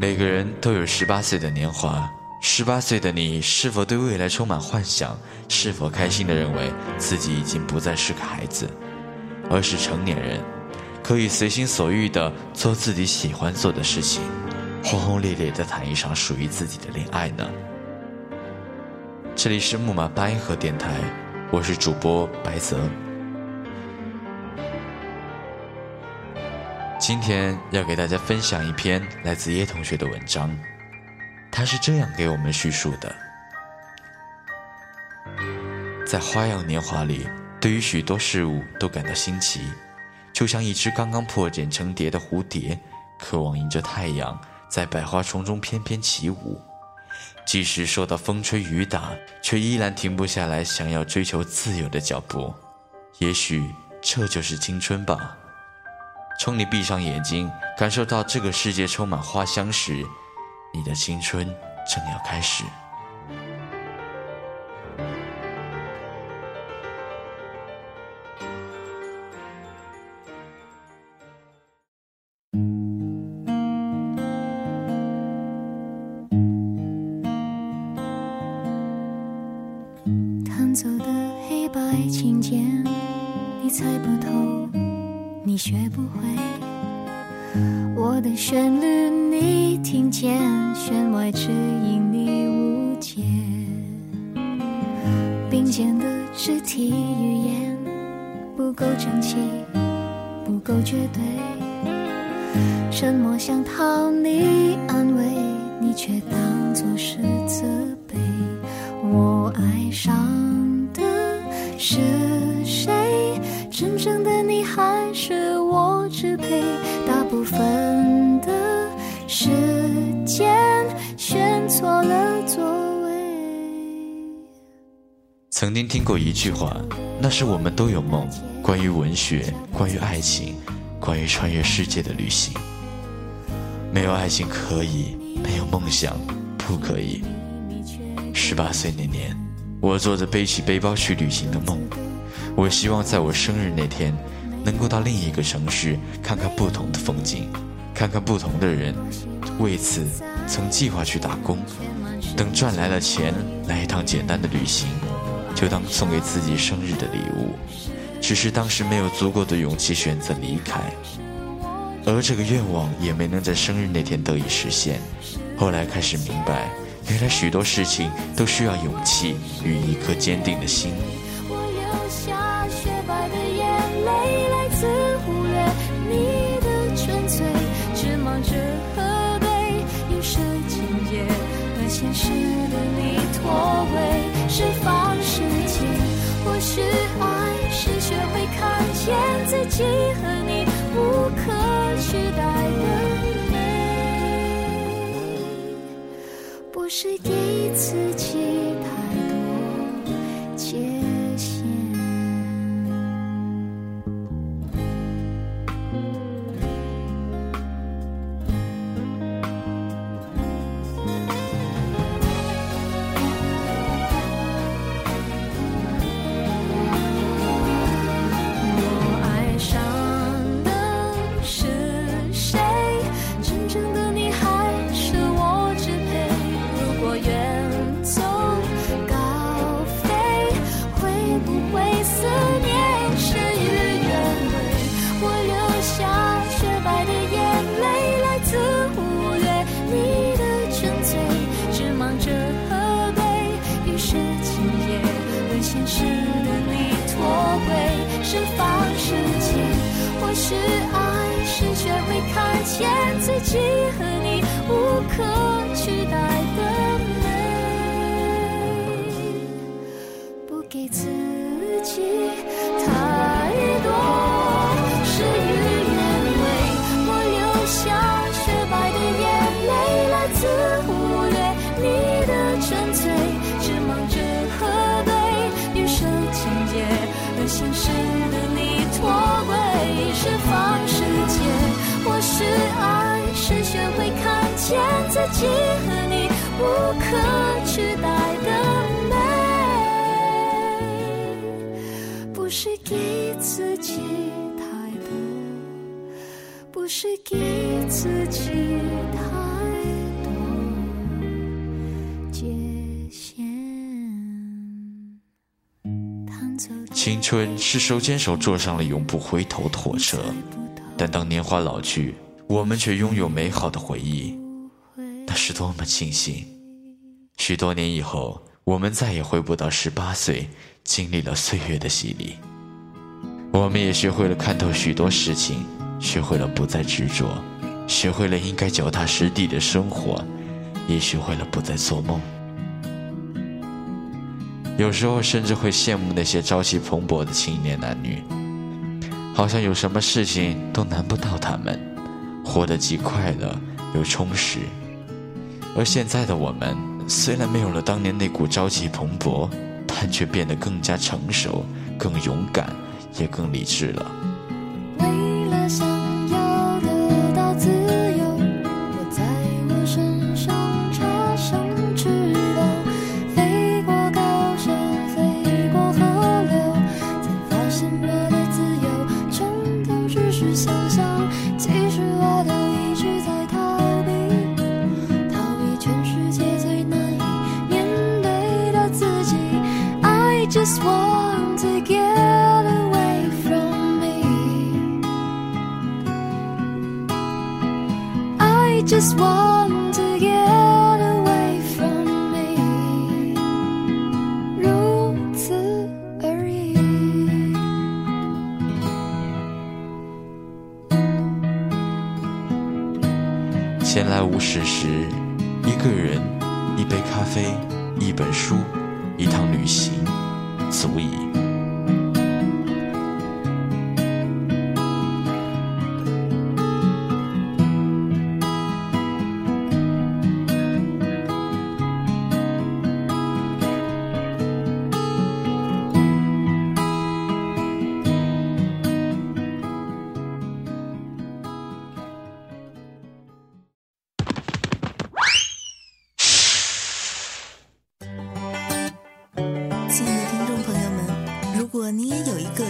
每个人都有十八岁的年华，十八岁的你是否对未来充满幻想？是否开心的认为自己已经不再是个孩子，而是成年人，可以随心所欲的做自己喜欢做的事情，轰轰烈烈的谈一场属于自己的恋爱呢？这里是木马八音盒电台，我是主播白泽。今天要给大家分享一篇来自叶同学的文章，他是这样给我们叙述的：在花样年华里，对于许多事物都感到新奇，就像一只刚刚破茧成蝶的蝴蝶，渴望迎着太阳在百花丛中翩翩起舞，即使受到风吹雨打，却依然停不下来想要追求自由的脚步。也许这就是青春吧。从你闭上眼睛，感受到这个世界充满花香时，你的青春正要开始。弹奏的黑白琴键，你猜不透。你学不会我的旋律，你听见弦外之音，你误解并肩的肢体语言不够整齐，不够绝对。沉默想讨你安慰，你却当作是曾经听过一句话，那是我们都有梦，关于文学，关于爱情，关于穿越世界的旅行。没有爱情可以，没有梦想不可以。十八岁那年，我做着背起背包去旅行的梦。我希望在我生日那天，能够到另一个城市看看不同的风景，看看不同的人。为此，曾计划去打工，等赚来了钱，来一趟简单的旅行，就当送给自己生日的礼物。只是当时没有足够的勇气选择离开，而这个愿望也没能在生日那天得以实现。后来开始明白，原来许多事情都需要勇气与一颗坚定的心。现实的你脱位，释放是给自己是爱，是学会看见自己和你无可取代的美，不给自己太现自己和你无可取代的美，不是给自己太多，不是给自己太多界限。青春是手牵手坐上了永不回头的火车，但当年华老去，我们却拥有美好的回忆，那是多么庆幸！许多年以后，我们再也回不到十八岁，经历了岁月的洗礼，我们也学会了看透许多事情，学会了不再执着，学会了应该脚踏实地的生活，也学会了不再做梦。有时候甚至会羡慕那些朝气蓬勃的青年男女，好像有什么事情都难不到他们，活得既快乐又充实。而现在的我们，虽然没有了当年那股朝气蓬勃，但却变得更加成熟、更勇敢，也更理智了。Just want to get away from me. I just want to get away from me，如此而已。闲来无事时，一个人，一杯咖啡，一本书，一趟旅行，足矣。